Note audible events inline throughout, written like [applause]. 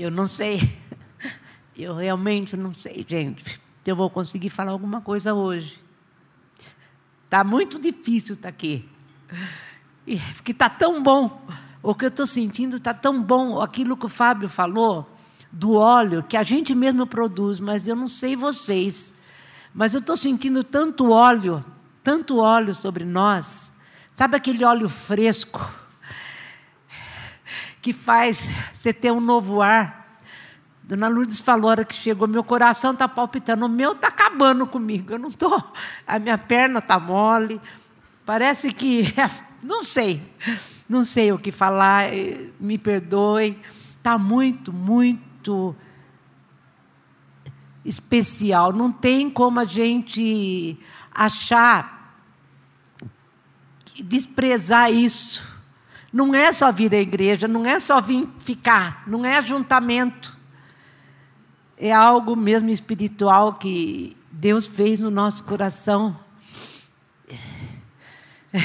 Eu não sei. [laughs] Eu realmente não sei, gente. Se eu vou conseguir falar alguma coisa hoje. Está muito difícil estar tá aqui. Porque está tão bom. O que eu estou sentindo está tão bom. Aquilo que o Fábio falou do óleo que a gente mesmo produz, mas eu não sei vocês. Mas eu estou sentindo tanto óleo, tanto óleo sobre nós. Sabe aquele óleo fresco que faz você ter um novo ar? Dona Lourdes falou, a hora que chegou, meu coração está palpitando, o meu está acabando comigo. Eu não estou, a minha perna está mole. Parece que, [laughs] não sei, não sei o que falar, me perdoe. Está muito, muito especial. Não tem como a gente achar, desprezar isso. Não é só vir à igreja, não é só vir ficar, não é ajuntamento é algo mesmo espiritual que Deus fez no nosso coração. [laughs]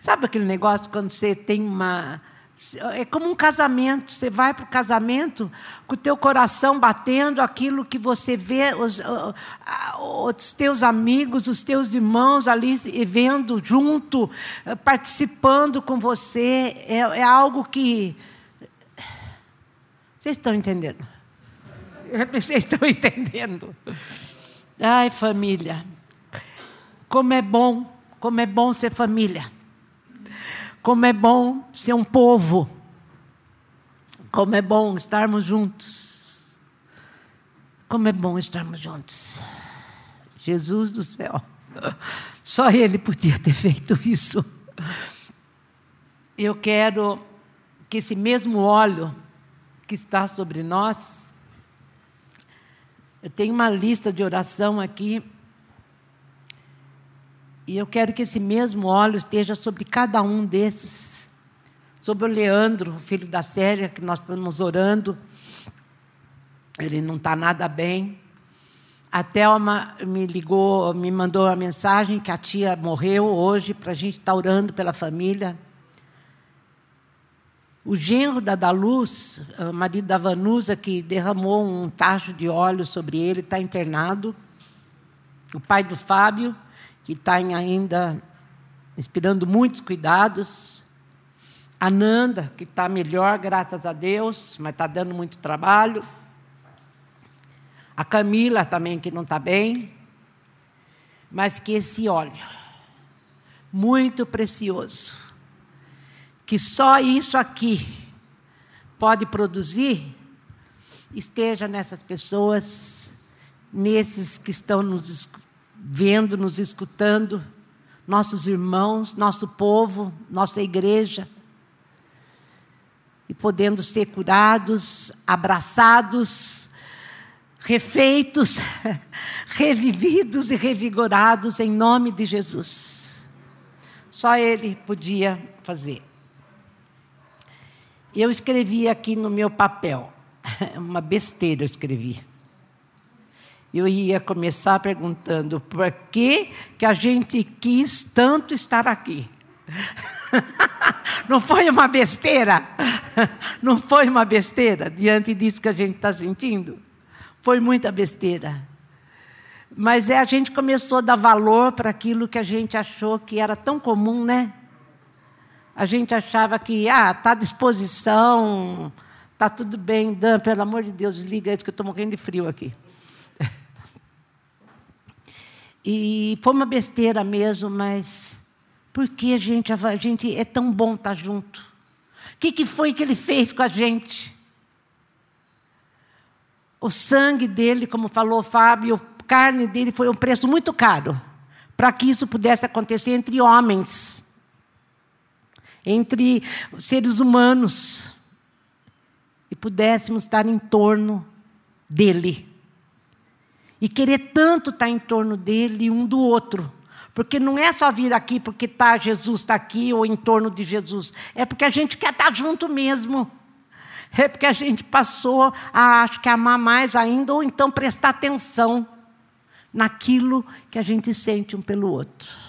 Sabe aquele negócio quando você tem uma. É como um casamento, você vai para o casamento com o teu coração batendo aquilo que você vê, os, os teus amigos, os teus irmãos ali vendo junto, participando com você, é, é algo que. Vocês estão entendendo? [laughs] Vocês estão entendendo? Ai, família. Como é bom, como é bom ser família. Como é bom ser um povo. Como é bom estarmos juntos. Como é bom estarmos juntos. Jesus do céu. [laughs] Só Ele podia ter feito isso. Eu quero que esse mesmo óleo que está sobre nós eu tenho uma lista de oração aqui. E eu quero que esse mesmo óleo esteja sobre cada um desses. Sobre o Leandro, filho da Séria, que nós estamos orando. Ele não está nada bem. A Thelma me ligou, me mandou a mensagem que a tia morreu hoje, para a gente estar tá orando pela família. O genro da Daluz, marido da Vanusa, que derramou um tacho de óleo sobre ele, está internado. O pai do Fábio, que está ainda inspirando muitos cuidados. A Nanda, que está melhor, graças a Deus, mas está dando muito trabalho. A Camila também, que não está bem. Mas que esse óleo, muito precioso, que só isso aqui pode produzir, esteja nessas pessoas, nesses que estão nos vendo, nos escutando, nossos irmãos, nosso povo, nossa igreja, e podendo ser curados, abraçados, refeitos, [laughs] revividos e revigorados em nome de Jesus. Só Ele podia fazer. Eu escrevi aqui no meu papel, [laughs] uma besteira eu escrevi. Eu ia começar perguntando por que, que a gente quis tanto estar aqui. [laughs] Não foi uma besteira? [laughs] Não foi uma besteira diante disso que a gente está sentindo? Foi muita besteira. Mas é, a gente começou a dar valor para aquilo que a gente achou que era tão comum, né? A gente achava que, ah, está à disposição, está tudo bem, Dan, pelo amor de Deus, liga isso que eu estou morrendo de frio aqui. E foi uma besteira mesmo, mas por que a gente, a gente é tão bom estar tá junto? O que, que foi que ele fez com a gente? O sangue dele, como falou Fábio, a carne dele foi um preço muito caro para que isso pudesse acontecer entre homens entre seres humanos e pudéssemos estar em torno dele. E querer tanto estar em torno dele um do outro. Porque não é só vir aqui porque tá, Jesus está aqui ou em torno de Jesus. É porque a gente quer estar junto mesmo. É porque a gente passou a, acho que, amar mais ainda, ou então prestar atenção naquilo que a gente sente um pelo outro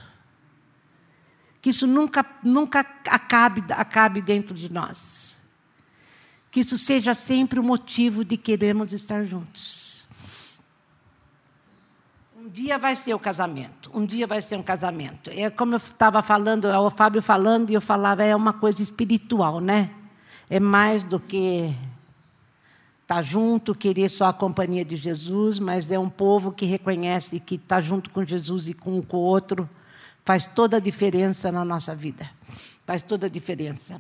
que isso nunca, nunca acabe, acabe dentro de nós. que isso seja sempre o motivo de queremos estar juntos. Um dia vai ser o casamento, um dia vai ser um casamento. É como eu estava falando, o Fábio falando, e eu falava, é uma coisa espiritual, né? É mais do que estar tá junto, querer só a companhia de Jesus, mas é um povo que reconhece que estar tá junto com Jesus e com o outro faz toda a diferença na nossa vida. Faz toda a diferença.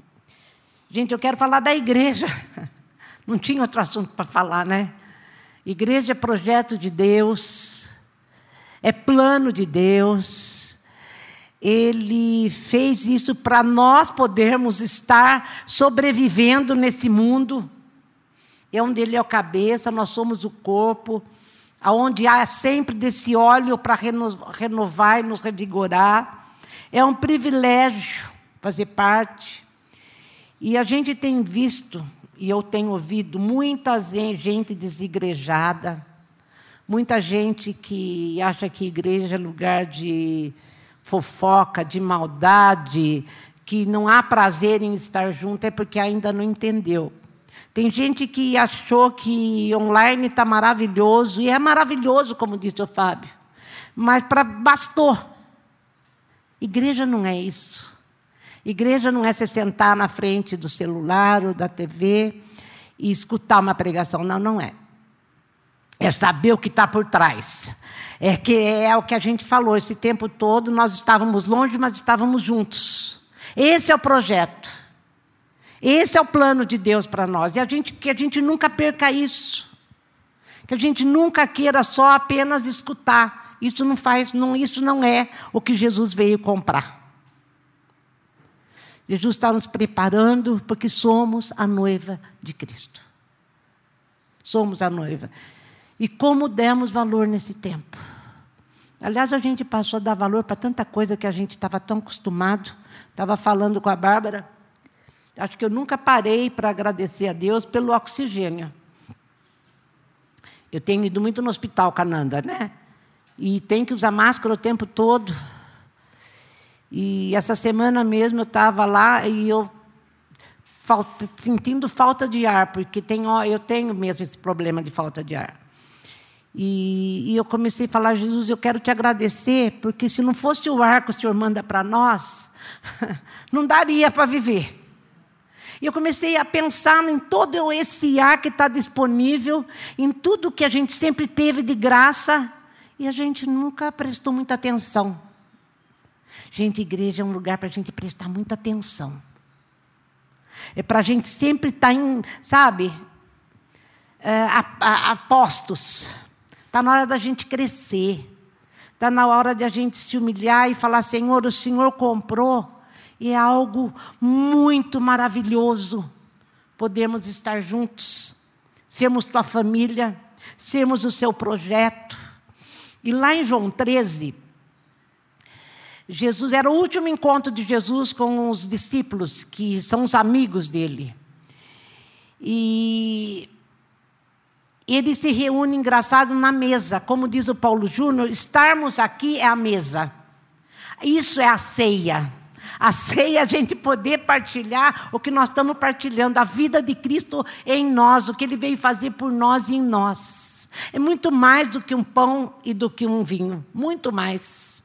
Gente, eu quero falar da igreja. [laughs] Não tinha outro assunto para falar, né? Igreja é projeto de Deus, é plano de Deus. Ele fez isso para nós podermos estar sobrevivendo nesse mundo. É onde ele é o cabeça, nós somos o corpo, aonde há sempre desse óleo para renovar e nos revigorar. É um privilégio fazer parte. E a gente tem visto, e eu tenho ouvido, muita gente desigrejada, muita gente que acha que igreja é lugar de fofoca, de maldade, que não há prazer em estar junto, é porque ainda não entendeu. Tem gente que achou que online está maravilhoso, e é maravilhoso, como disse o Fábio, mas para bastou. Igreja não é isso. Igreja não é se sentar na frente do celular ou da TV e escutar uma pregação. Não, não é. É saber o que está por trás. É que é o que a gente falou esse tempo todo, nós estávamos longe, mas estávamos juntos. Esse é o projeto. Esse é o plano de Deus para nós. E a gente, que a gente nunca perca isso. Que a gente nunca queira só apenas escutar. Isso não faz, não, isso não é o que Jesus veio comprar. Jesus está nos preparando porque somos a noiva de Cristo. Somos a noiva. E como demos valor nesse tempo? Aliás, a gente passou a dar valor para tanta coisa que a gente estava tão acostumado. Estava falando com a Bárbara. Acho que eu nunca parei para agradecer a Deus pelo oxigênio. Eu tenho ido muito no hospital, Cananda, né? E tem que usar máscara o tempo todo. E essa semana mesmo eu estava lá e eu falta, sentindo falta de ar, porque tenho, eu tenho mesmo esse problema de falta de ar. E, e eu comecei a falar, Jesus, eu quero te agradecer, porque se não fosse o ar que o Senhor manda para nós, [laughs] não daria para viver. E eu comecei a pensar em todo esse ar que está disponível, em tudo que a gente sempre teve de graça, e a gente nunca prestou muita atenção. Gente, igreja é um lugar para a gente prestar muita atenção. É para a gente sempre estar tá em, sabe, é, a, a. Está na hora da gente crescer. Está na hora de a gente se humilhar e falar: Senhor, o Senhor comprou. E é algo muito maravilhoso podermos estar juntos, sermos tua família, sermos o seu projeto. E lá em João 13, Jesus era o último encontro de Jesus com os discípulos, que são os amigos dele. E ele se reúne engraçado na mesa, como diz o Paulo Júnior, estarmos aqui é a mesa. Isso é a ceia. A ceia é a gente poder partilhar o que nós estamos partilhando, a vida de Cristo em nós, o que Ele veio fazer por nós e em nós. É muito mais do que um pão e do que um vinho, muito mais.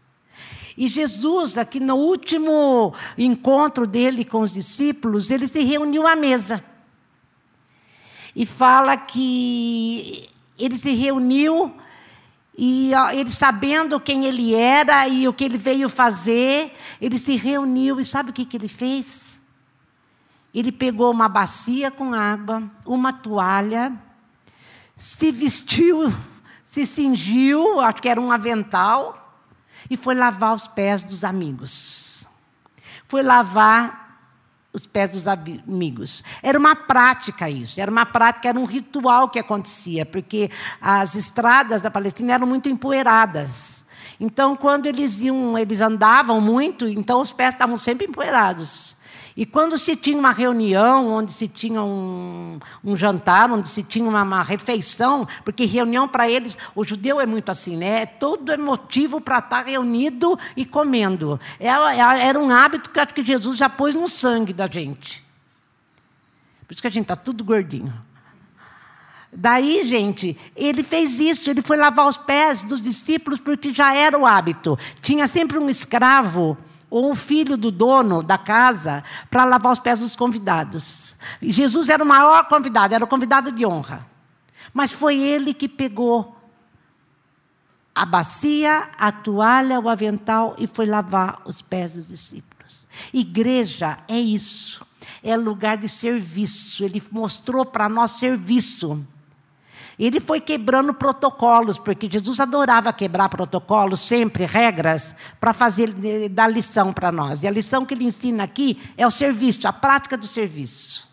E Jesus, aqui no último encontro dele com os discípulos, ele se reuniu à mesa. E fala que ele se reuniu e ele sabendo quem ele era e o que ele veio fazer, ele se reuniu e sabe o que, que ele fez? Ele pegou uma bacia com água, uma toalha, se vestiu, se cingiu, acho que era um avental, e foi lavar os pés dos amigos. Foi lavar os pés dos amigos. Era uma prática isso, era uma prática, era um ritual que acontecia, porque as estradas da Palestina eram muito empoeiradas. Então, quando eles iam, eles andavam muito, então os pés estavam sempre empoeirados. E quando se tinha uma reunião, onde se tinha um, um jantar, onde se tinha uma, uma refeição, porque reunião para eles, o judeu é muito assim, né? Todo é motivo para estar reunido e comendo. É, é, era um hábito que acho que Jesus já pôs no sangue da gente. Por isso que a gente está tudo gordinho. Daí, gente, ele fez isso, ele foi lavar os pés dos discípulos porque já era o hábito. Tinha sempre um escravo ou um filho do dono da casa para lavar os pés dos convidados. Jesus era o maior convidado, era o convidado de honra. Mas foi ele que pegou a bacia, a toalha, o avental e foi lavar os pés dos discípulos. Igreja é isso, é lugar de serviço. Ele mostrou para nós serviço. Ele foi quebrando protocolos, porque Jesus adorava quebrar protocolos, sempre regras, para fazer eh, dar lição para nós. E a lição que ele ensina aqui é o serviço, a prática do serviço.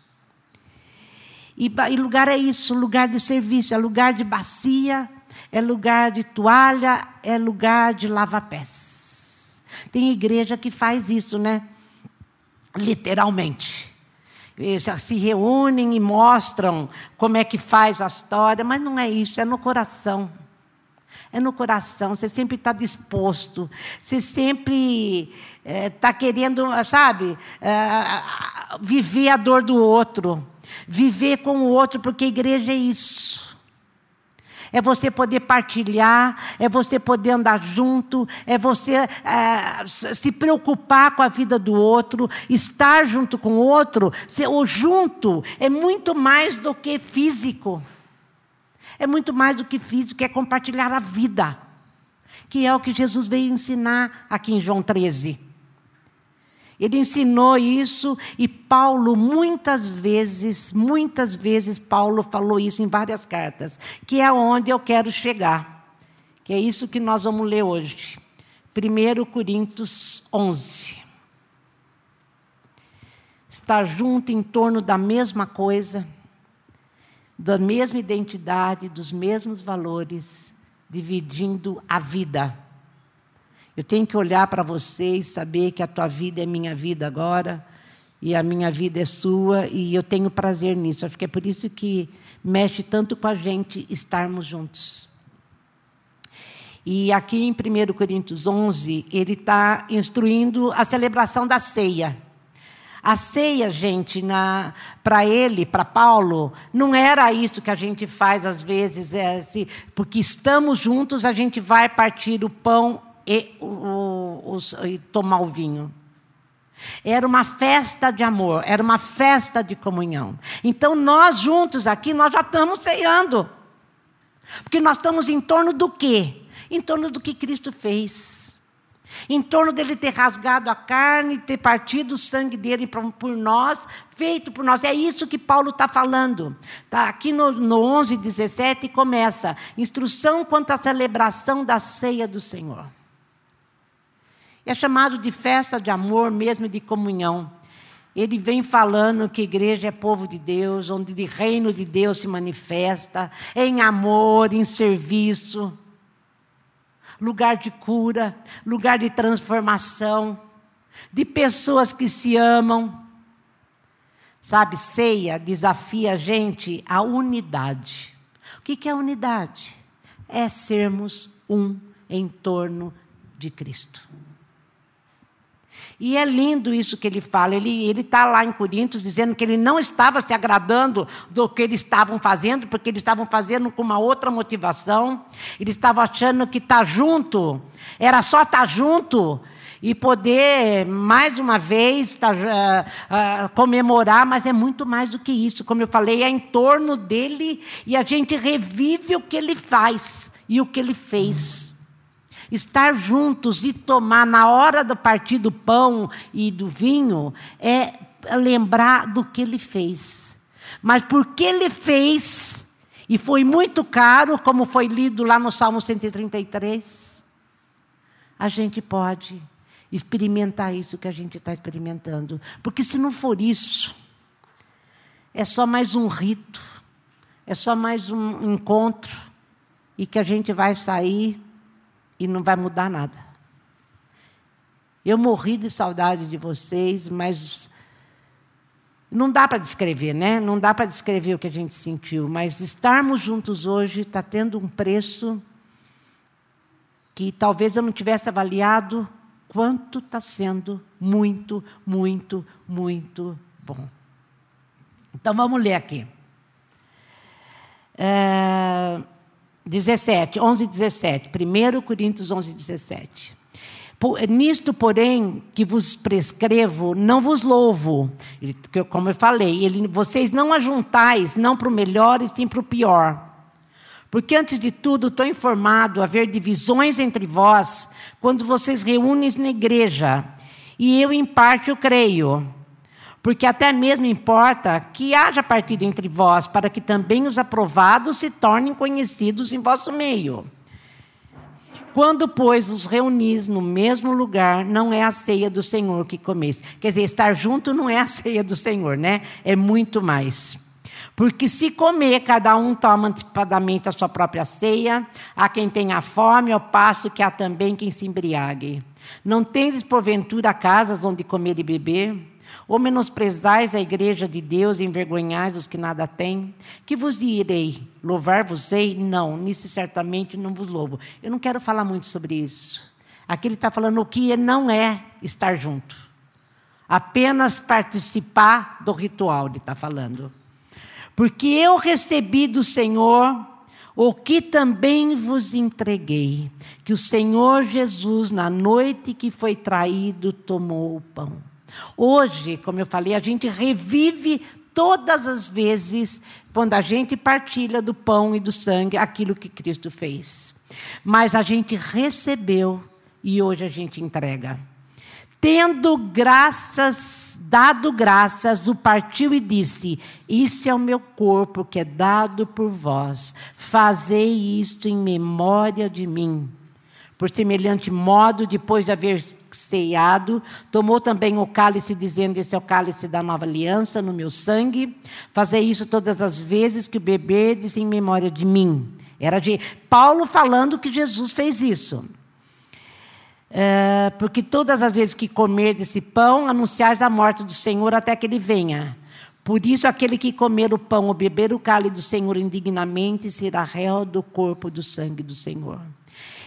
E, e lugar é isso, lugar de serviço, é lugar de bacia, é lugar de toalha, é lugar de lava-pés. Tem igreja que faz isso, né? Literalmente se reúnem e mostram como é que faz a história, mas não é isso, é no coração. É no coração, você sempre está disposto, você sempre está eh, é, querendo, sabe, é, viver a dor do outro, viver com o outro, porque a igreja é isso é você poder partilhar, é você poder andar junto, é você é, se preocupar com a vida do outro, estar junto com o outro. O junto é muito mais do que físico. É muito mais do que físico, é compartilhar a vida, que é o que Jesus veio ensinar aqui em João 13. Ele ensinou isso e Paulo muitas vezes, muitas vezes Paulo falou isso em várias cartas, que é onde eu quero chegar. Que é isso que nós vamos ler hoje. 1 Coríntios 11. Estar junto em torno da mesma coisa, da mesma identidade, dos mesmos valores, dividindo a vida. Eu tenho que olhar para você e saber que a tua vida é minha vida agora, e a minha vida é sua, e eu tenho prazer nisso. Acho que é por isso que mexe tanto com a gente estarmos juntos. E aqui em 1 Coríntios 11, ele está instruindo a celebração da ceia. A ceia, gente, para ele, para Paulo, não era isso que a gente faz às vezes, é, porque estamos juntos, a gente vai partir o pão e, o, o, e tomar o vinho. Era uma festa de amor, era uma festa de comunhão. Então nós juntos aqui, nós já estamos ceando. Porque nós estamos em torno do quê? Em torno do que Cristo fez. Em torno dele ter rasgado a carne, ter partido o sangue dele por nós, feito por nós. É isso que Paulo está falando. Tá aqui no, no 11, 17 começa: instrução quanto à celebração da ceia do Senhor. É chamado de festa de amor, mesmo de comunhão. Ele vem falando que igreja é povo de Deus, onde o reino de Deus se manifesta em amor, em serviço, lugar de cura, lugar de transformação, de pessoas que se amam. Sabe, ceia desafia a gente a unidade. O que é unidade? É sermos um em torno de Cristo. E é lindo isso que ele fala. Ele está lá em Coríntios dizendo que ele não estava se agradando do que eles estavam fazendo, porque eles estavam fazendo com uma outra motivação. Ele estava achando que estar tá junto era só estar tá junto e poder, mais uma vez, tá, uh, uh, comemorar, mas é muito mais do que isso. Como eu falei, é em torno dele e a gente revive o que ele faz e o que ele fez. Estar juntos e tomar na hora do partir do pão e do vinho é lembrar do que ele fez. Mas porque ele fez, e foi muito caro, como foi lido lá no Salmo 133, a gente pode experimentar isso que a gente está experimentando. Porque se não for isso, é só mais um rito, é só mais um encontro, e que a gente vai sair e não vai mudar nada. Eu morri de saudade de vocês, mas não dá para descrever, né? Não dá para descrever o que a gente sentiu, mas estarmos juntos hoje está tendo um preço que talvez eu não tivesse avaliado quanto está sendo muito, muito, muito bom. Então vamos ler aqui. É, 17, 11 e 17. 1 Coríntios 11, 17. Nisto, porém, que vos prescrevo, não vos louvo. Como eu falei, ele, vocês não ajuntais, não para o melhor e sim para o pior. Porque, antes de tudo, estou informado haver divisões entre vós quando vocês reúnem na igreja. E eu, em parte, eu creio. Porque até mesmo importa que haja partido entre vós, para que também os aprovados se tornem conhecidos em vosso meio. Quando, pois, vos reunis no mesmo lugar, não é a ceia do Senhor que comeis. Quer dizer, estar junto não é a ceia do Senhor, né? É muito mais. Porque se comer, cada um toma antecipadamente a sua própria ceia, há quem tenha fome, ao passo que há também quem se embriague. Não tendes, porventura, casas onde comer e beber? Ou menosprezais a igreja de Deus e envergonhais os que nada têm? Que vos direi? Louvar-vos-ei? Não, nisso certamente não vos louvo. Eu não quero falar muito sobre isso. Aqui ele está falando o que não é estar junto. Apenas participar do ritual, ele está falando. Porque eu recebi do Senhor o que também vos entreguei, que o Senhor Jesus, na noite que foi traído, tomou o pão. Hoje, como eu falei, a gente revive todas as vezes quando a gente partilha do pão e do sangue aquilo que Cristo fez. Mas a gente recebeu e hoje a gente entrega. Tendo graças, dado graças, o partiu e disse: Isso é o meu corpo que é dado por vós. Fazei isto em memória de mim. Por semelhante modo, depois de haver ceado, tomou também o cálice, dizendo: Esse é o cálice da nova aliança no meu sangue. Fazei isso todas as vezes que beberdes em memória de mim. Era de Paulo falando que Jesus fez isso. É, porque todas as vezes que comer desse pão, anunciais a morte do Senhor até que ele venha. Por isso, aquele que comer o pão ou beber o cálice do Senhor indignamente será réu do corpo do sangue do Senhor.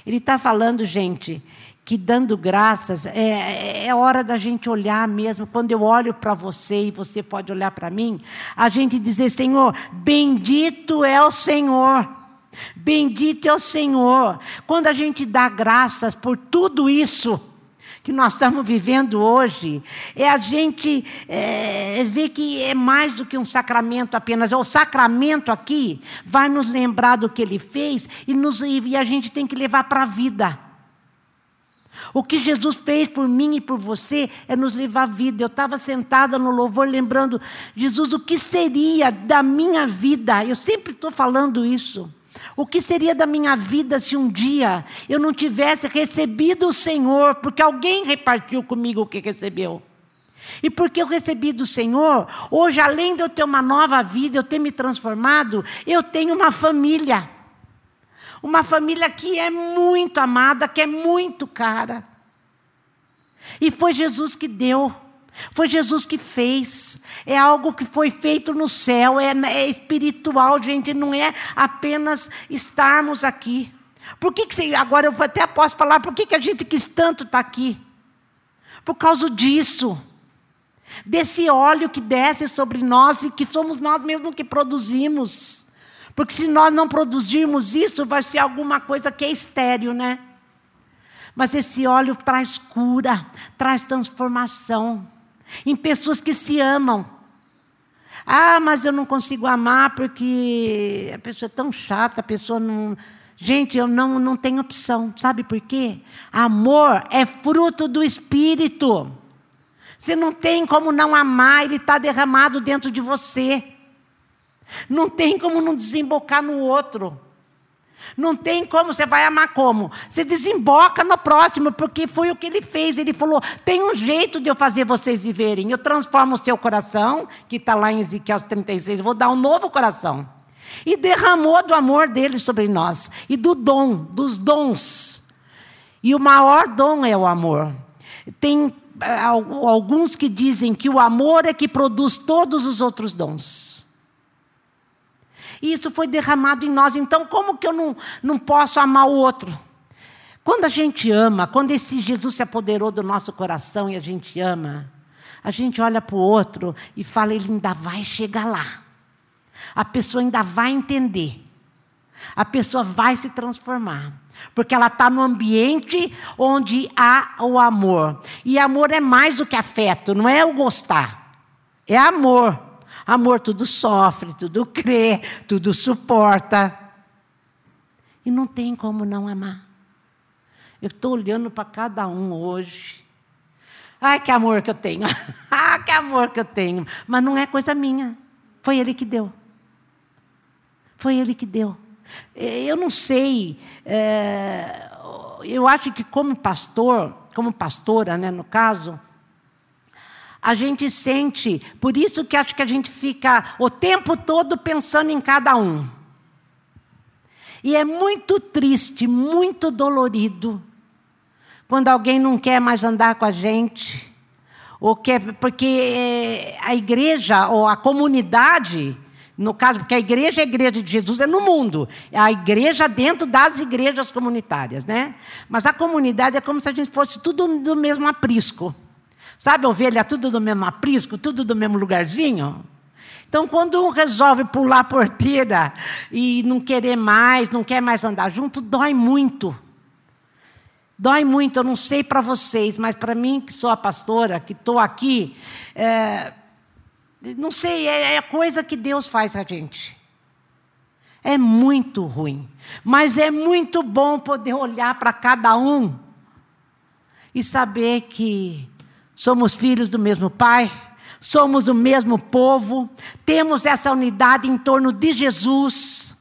Ele está falando, gente, que dando graças é, é hora da gente olhar mesmo. Quando eu olho para você e você pode olhar para mim, a gente dizer: Senhor, bendito é o Senhor. Bendito é o Senhor. Quando a gente dá graças por tudo isso que nós estamos vivendo hoje, é a gente é, ver que é mais do que um sacramento apenas. O sacramento aqui vai nos lembrar do que ele fez e, nos, e a gente tem que levar para a vida. O que Jesus fez por mim e por você é nos levar à vida. Eu estava sentada no louvor lembrando, Jesus, o que seria da minha vida? Eu sempre estou falando isso. O que seria da minha vida se um dia eu não tivesse recebido o Senhor, porque alguém repartiu comigo o que recebeu? E porque eu recebi do Senhor, hoje, além de eu ter uma nova vida, eu ter me transformado, eu tenho uma família. Uma família que é muito amada, que é muito cara. E foi Jesus que deu. Foi Jesus que fez. É algo que foi feito no céu, é, é espiritual, gente, não é apenas estarmos aqui. Por que, que agora eu até posso falar, por que, que a gente quis tanto estar aqui? Por causa disso. Desse óleo que desce sobre nós e que somos nós mesmos que produzimos. Porque se nós não produzirmos isso, vai ser alguma coisa que é estéreo, né? Mas esse óleo traz cura, traz transformação em pessoas que se amam. Ah, mas eu não consigo amar porque a pessoa é tão chata, a pessoa não. Gente, eu não, não tenho opção. Sabe por quê? Amor é fruto do Espírito. Você não tem como não amar, ele está derramado dentro de você. Não tem como não desembocar no outro. Não tem como, você vai amar como? Você desemboca no próximo, porque foi o que ele fez. Ele falou: tem um jeito de eu fazer vocês viverem. Eu transformo o seu coração, que está lá em Ezequiel 36, eu vou dar um novo coração. E derramou do amor dele sobre nós, e do dom, dos dons. E o maior dom é o amor. Tem eh, alguns que dizem que o amor é que produz todos os outros dons. E isso foi derramado em nós. Então, como que eu não, não posso amar o outro? Quando a gente ama, quando esse Jesus se apoderou do nosso coração e a gente ama, a gente olha para o outro e fala, ele ainda vai chegar lá. A pessoa ainda vai entender. A pessoa vai se transformar. Porque ela está no ambiente onde há o amor. E amor é mais do que afeto, não é o gostar. É amor. Amor tudo sofre, tudo crê, tudo suporta. E não tem como não amar. Eu estou olhando para cada um hoje. Ai, que amor que eu tenho. [laughs] ah, que amor que eu tenho. Mas não é coisa minha. Foi Ele que deu. Foi Ele que deu. Eu não sei. É, eu acho que como pastor, como pastora, né, no caso, a gente sente, por isso que acho que a gente fica o tempo todo pensando em cada um. E é muito triste, muito dolorido, quando alguém não quer mais andar com a gente, ou quer, porque eh, a igreja ou a comunidade, no caso, porque a igreja, a igreja de Jesus é no mundo, é a igreja dentro das igrejas comunitárias, né? Mas a comunidade é como se a gente fosse tudo do mesmo aprisco. Sabe, ovelha, tudo do mesmo aprisco, tudo do mesmo lugarzinho? Então, quando um resolve pular a porteira e não querer mais, não quer mais andar junto, dói muito. Dói muito, eu não sei para vocês, mas para mim, que sou a pastora, que estou aqui, é, não sei, é, é coisa que Deus faz a gente. É muito ruim, mas é muito bom poder olhar para cada um e saber que Somos filhos do mesmo Pai, somos o mesmo povo, temos essa unidade em torno de Jesus,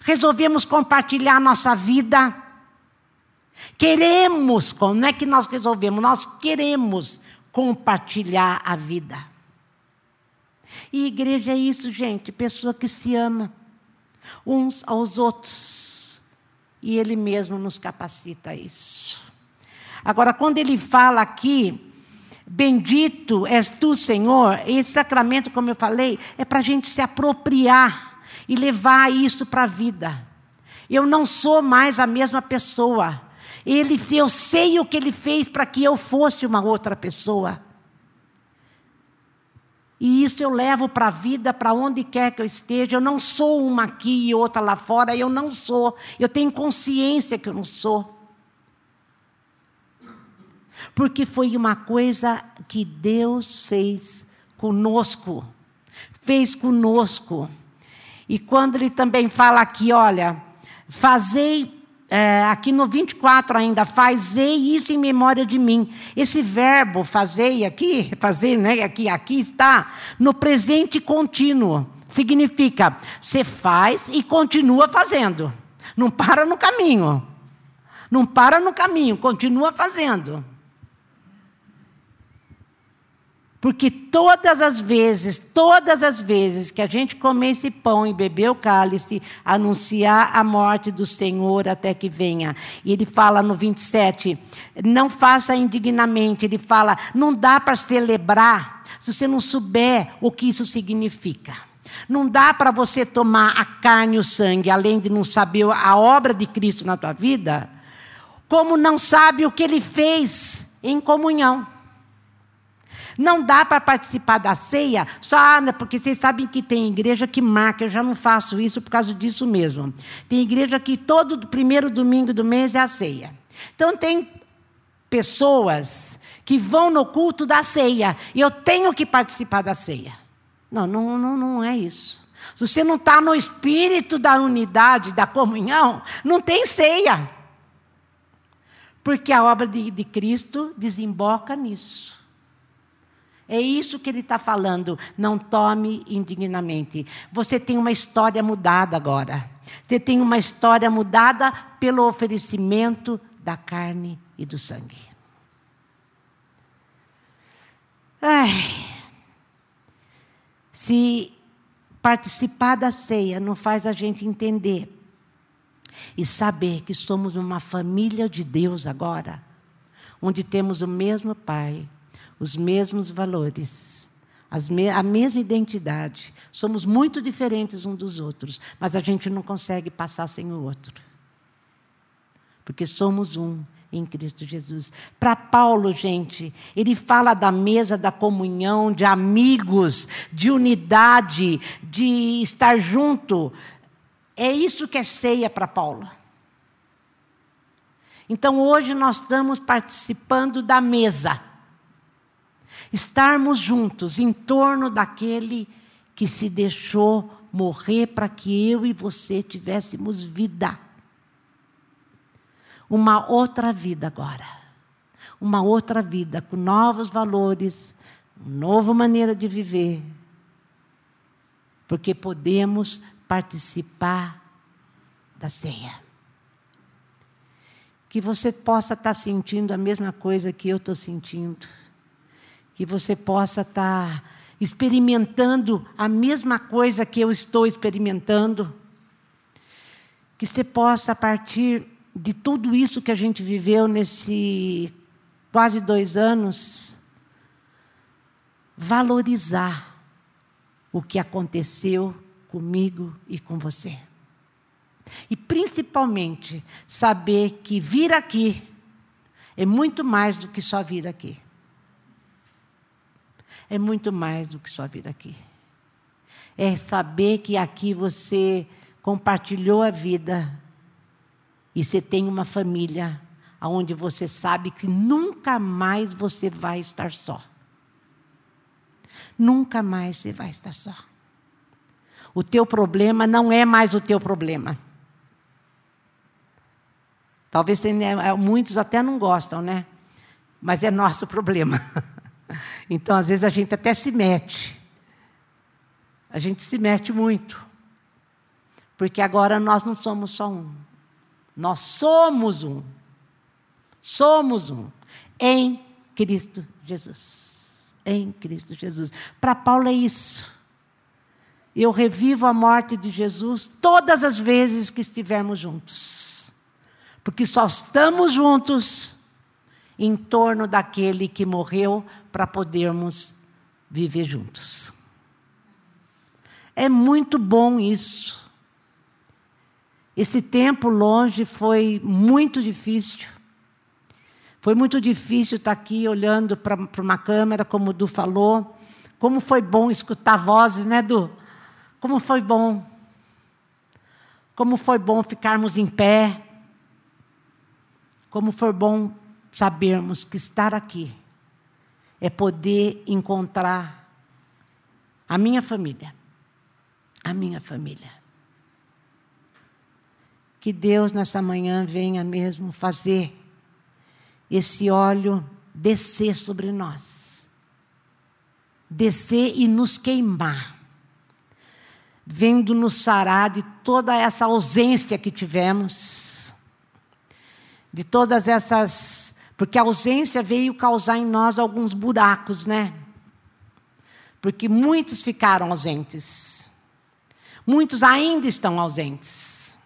resolvemos compartilhar nossa vida. Queremos, não é que nós resolvemos, nós queremos compartilhar a vida. E igreja é isso, gente, pessoa que se ama uns aos outros. E Ele mesmo nos capacita a isso. Agora, quando ele fala aqui Bendito és tu, Senhor. Esse sacramento, como eu falei, é para a gente se apropriar e levar isso para a vida. Eu não sou mais a mesma pessoa. Ele, eu sei o que ele fez para que eu fosse uma outra pessoa. E isso eu levo para a vida, para onde quer que eu esteja. Eu não sou uma aqui e outra lá fora. Eu não sou. Eu tenho consciência que eu não sou porque foi uma coisa que Deus fez conosco. Fez conosco. E quando ele também fala aqui, olha, fazei, é, aqui no 24 ainda, fazei isso em memória de mim. Esse verbo fazei aqui, fazer, né, aqui, aqui está, no presente contínuo. Significa, você faz e continua fazendo. Não para no caminho. Não para no caminho, continua fazendo. Porque todas as vezes, todas as vezes que a gente comer esse pão e beber o cálice, anunciar a morte do Senhor até que venha. E ele fala no 27, não faça indignamente. Ele fala, não dá para celebrar se você não souber o que isso significa. Não dá para você tomar a carne e o sangue, além de não saber a obra de Cristo na tua vida, como não sabe o que ele fez em comunhão. Não dá para participar da ceia só, ah, né, porque vocês sabem que tem igreja que marca, eu já não faço isso por causa disso mesmo. Tem igreja que todo primeiro domingo do mês é a ceia. Então tem pessoas que vão no culto da ceia e eu tenho que participar da ceia. Não, não, não, não é isso. Se você não está no espírito da unidade, da comunhão, não tem ceia. Porque a obra de, de Cristo desemboca nisso. É isso que ele está falando. Não tome indignamente. Você tem uma história mudada agora. Você tem uma história mudada pelo oferecimento da carne e do sangue. Ai, se participar da ceia não faz a gente entender e saber que somos uma família de Deus agora, onde temos o mesmo Pai, os mesmos valores, me a mesma identidade. Somos muito diferentes uns dos outros, mas a gente não consegue passar sem o outro. Porque somos um em Cristo Jesus. Para Paulo, gente, ele fala da mesa da comunhão, de amigos, de unidade, de estar junto. É isso que é ceia para Paulo. Então hoje nós estamos participando da mesa. Estarmos juntos em torno daquele que se deixou morrer para que eu e você tivéssemos vida. Uma outra vida agora. Uma outra vida com novos valores, nova maneira de viver. Porque podemos participar da ceia que você possa estar sentindo a mesma coisa que eu estou sentindo, que você possa estar experimentando a mesma coisa que eu estou experimentando, que você possa, a partir de tudo isso que a gente viveu nesse quase dois anos, valorizar o que aconteceu comigo e com você. E principalmente saber que vir aqui é muito mais do que só vir aqui. É muito mais do que só vir aqui. É saber que aqui você compartilhou a vida e você tem uma família onde você sabe que nunca mais você vai estar só. Nunca mais você vai estar só. O teu problema não é mais o teu problema. Talvez é, muitos até não gostam, né? Mas é nosso [laughs] problema. Então, às vezes, a gente até se mete. A gente se mete muito. Porque agora nós não somos só um. Nós somos um. Somos um. Em Cristo Jesus. Em Cristo Jesus. Para Paulo é isso. Eu revivo a morte de Jesus todas as vezes que estivermos juntos. Porque só estamos juntos em torno daquele que morreu para podermos viver juntos. É muito bom isso. Esse tempo longe foi muito difícil. Foi muito difícil estar aqui olhando para uma câmera, como o Du falou. Como foi bom escutar vozes, né, Du? Como foi bom. Como foi bom ficarmos em pé como for bom sabermos que estar aqui é poder encontrar a minha família. A minha família. Que Deus nessa manhã venha mesmo fazer esse óleo descer sobre nós. Descer e nos queimar. Vendo nos sarar de toda essa ausência que tivemos de todas essas. Porque a ausência veio causar em nós alguns buracos, né? Porque muitos ficaram ausentes. Muitos ainda estão ausentes.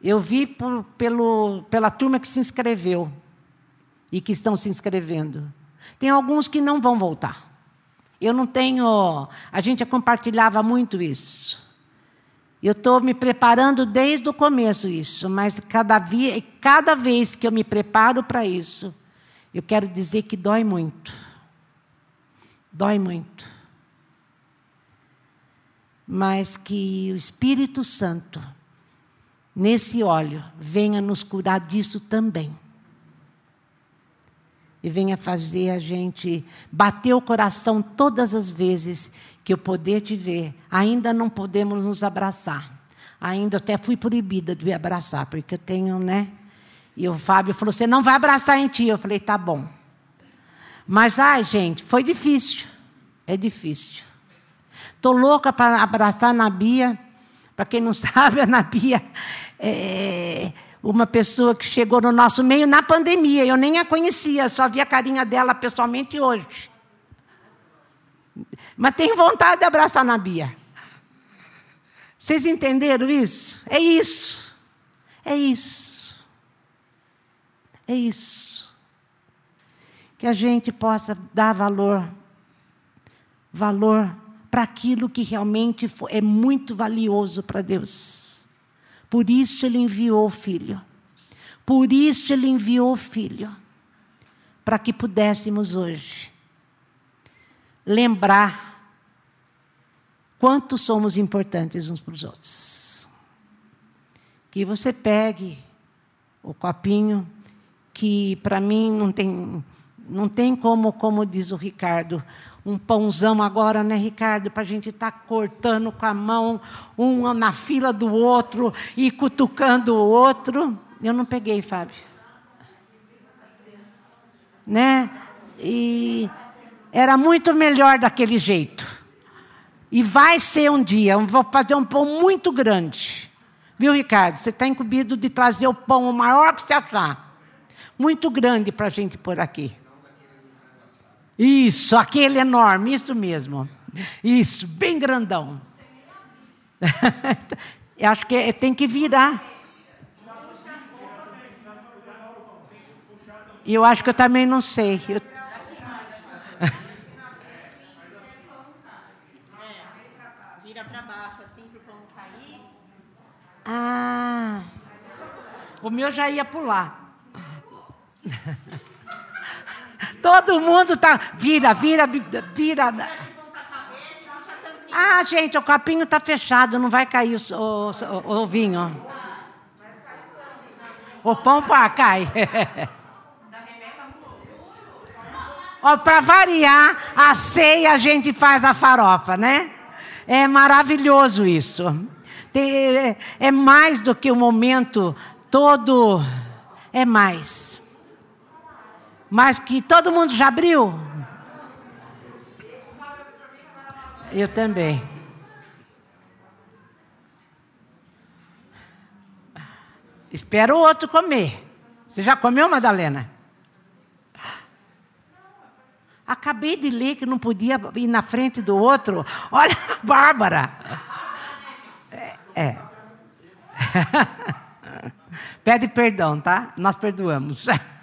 Eu vi por, pelo, pela turma que se inscreveu e que estão se inscrevendo. Tem alguns que não vão voltar. Eu não tenho. A gente compartilhava muito isso. Eu estou me preparando desde o começo isso, mas cada, via, cada vez que eu me preparo para isso, eu quero dizer que dói muito. Dói muito. Mas que o Espírito Santo, nesse óleo, venha nos curar disso também. E venha fazer a gente bater o coração todas as vezes que eu poder te ver, ainda não podemos nos abraçar. Ainda até fui proibida de abraçar, porque eu tenho, né? E o Fábio falou: você não vai abraçar em ti. Eu falei: tá bom. Mas, ai, gente, foi difícil. É difícil. Estou louca para abraçar a Nabia. Para quem não [laughs] sabe, a Nabia é uma pessoa que chegou no nosso meio na pandemia. Eu nem a conhecia, só vi a carinha dela pessoalmente hoje. Mas tem vontade de abraçar na Bia. Vocês entenderam isso? É isso. É isso. É isso. Que a gente possa dar valor, valor para aquilo que realmente é muito valioso para Deus. Por isso ele enviou o Filho. Por isso ele enviou o Filho, para que pudéssemos hoje lembrar quanto somos importantes uns para os outros. Que você pegue o copinho, que para mim não tem, não tem como, como diz o Ricardo, um pãozão agora, né, Ricardo, para a gente estar tá cortando com a mão, um na fila do outro e cutucando o outro. Eu não peguei, Fábio. Né? E era muito melhor daquele jeito. E vai ser um dia, vou fazer um pão muito grande. Viu, Ricardo? Você está incumbido de trazer o pão o maior que você achar. Muito grande para a gente pôr aqui. Isso, aquele enorme, isso mesmo. Isso, bem grandão. [laughs] Eu acho que tem que virar. Eu acho que eu também não sei. Eu... Baixo assim para o pão cair. Ah. O meu já ia pular. Todo mundo está. Vira, vira, vira. Ah, gente, o copinho está fechado, não vai cair o, o, o, o vinho. O pão pá, cai. [laughs] Para variar, a ceia a gente faz a farofa, né? É maravilhoso isso. Tem, é mais do que o momento todo. É mais. Mas que todo mundo já abriu? Eu também. Espera o outro comer. Você já comeu, Madalena? Acabei de ler que não podia ir na frente do outro. Olha, [laughs] Bárbara. É. é. [laughs] Pede perdão, tá? Nós perdoamos. [laughs]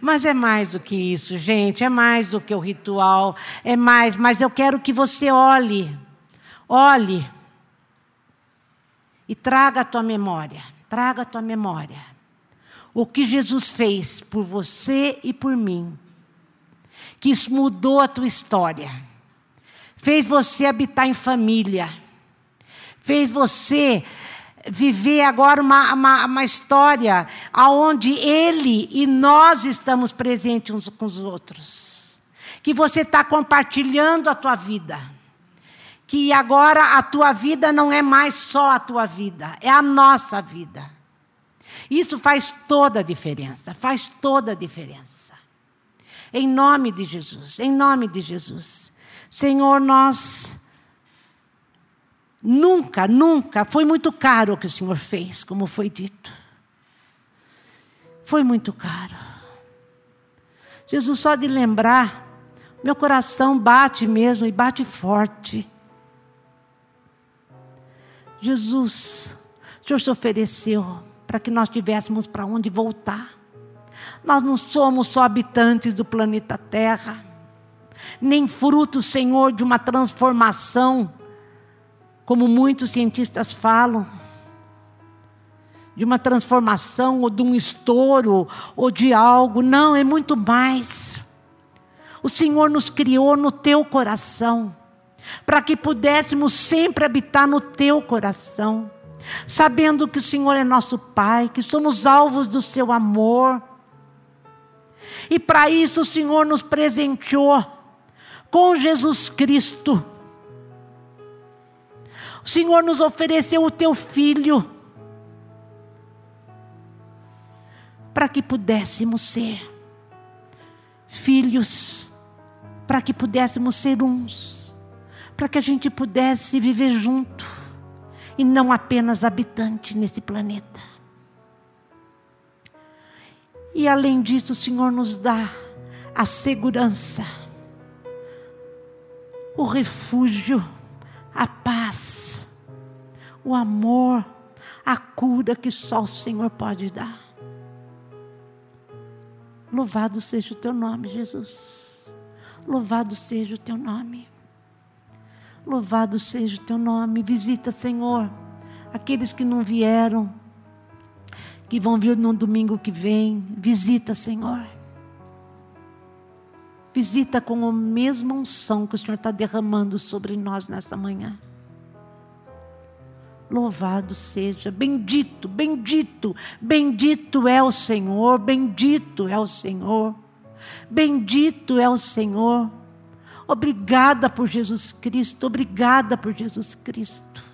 Mas é mais do que isso, gente, é mais do que o ritual, é mais, mas eu quero que você olhe, olhe e traga a tua memória, traga a tua memória. O que Jesus fez por você e por mim, que isso mudou a tua história, fez você habitar em família, fez você viver agora uma, uma, uma história onde Ele e nós estamos presentes uns com os outros. Que você está compartilhando a tua vida. Que agora a tua vida não é mais só a tua vida, é a nossa vida. Isso faz toda a diferença, faz toda a diferença. Em nome de Jesus, em nome de Jesus. Senhor, nós Nunca, nunca. Foi muito caro o que o Senhor fez, como foi dito. Foi muito caro. Jesus, só de lembrar, meu coração bate mesmo e bate forte. Jesus, o Senhor se ofereceu para que nós tivéssemos para onde voltar. Nós não somos só habitantes do planeta Terra, nem fruto, Senhor, de uma transformação como muitos cientistas falam, de uma transformação ou de um estouro ou de algo. Não, é muito mais. O Senhor nos criou no teu coração, para que pudéssemos sempre habitar no teu coração, sabendo que o Senhor é nosso Pai, que somos alvos do seu amor. E para isso o Senhor nos presenteou com Jesus Cristo o Senhor nos ofereceu o teu filho para que pudéssemos ser filhos, para que pudéssemos ser uns, para que a gente pudesse viver junto e não apenas habitante nesse planeta. E além disso, o Senhor nos dá a segurança, o refúgio, a paz, o amor, a cura que só o Senhor pode dar. Louvado seja o teu nome, Jesus. Louvado seja o teu nome. Louvado seja o teu nome. Visita, Senhor, aqueles que não vieram, que vão vir no domingo que vem. Visita, Senhor. Visita com a mesma unção que o Senhor está derramando sobre nós nessa manhã. Louvado seja, bendito, bendito, bendito é o Senhor, bendito é o Senhor, bendito é o Senhor. Obrigada por Jesus Cristo, obrigada por Jesus Cristo.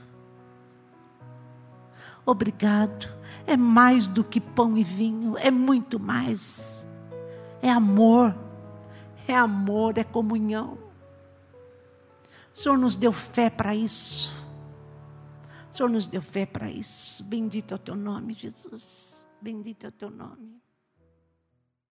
Obrigado. É mais do que pão e vinho, é muito mais. É amor, é amor, é comunhão. O Senhor nos deu fé para isso. O Senhor nos deu fé para isso. Bendito é o teu nome, Jesus. Bendito é o teu nome.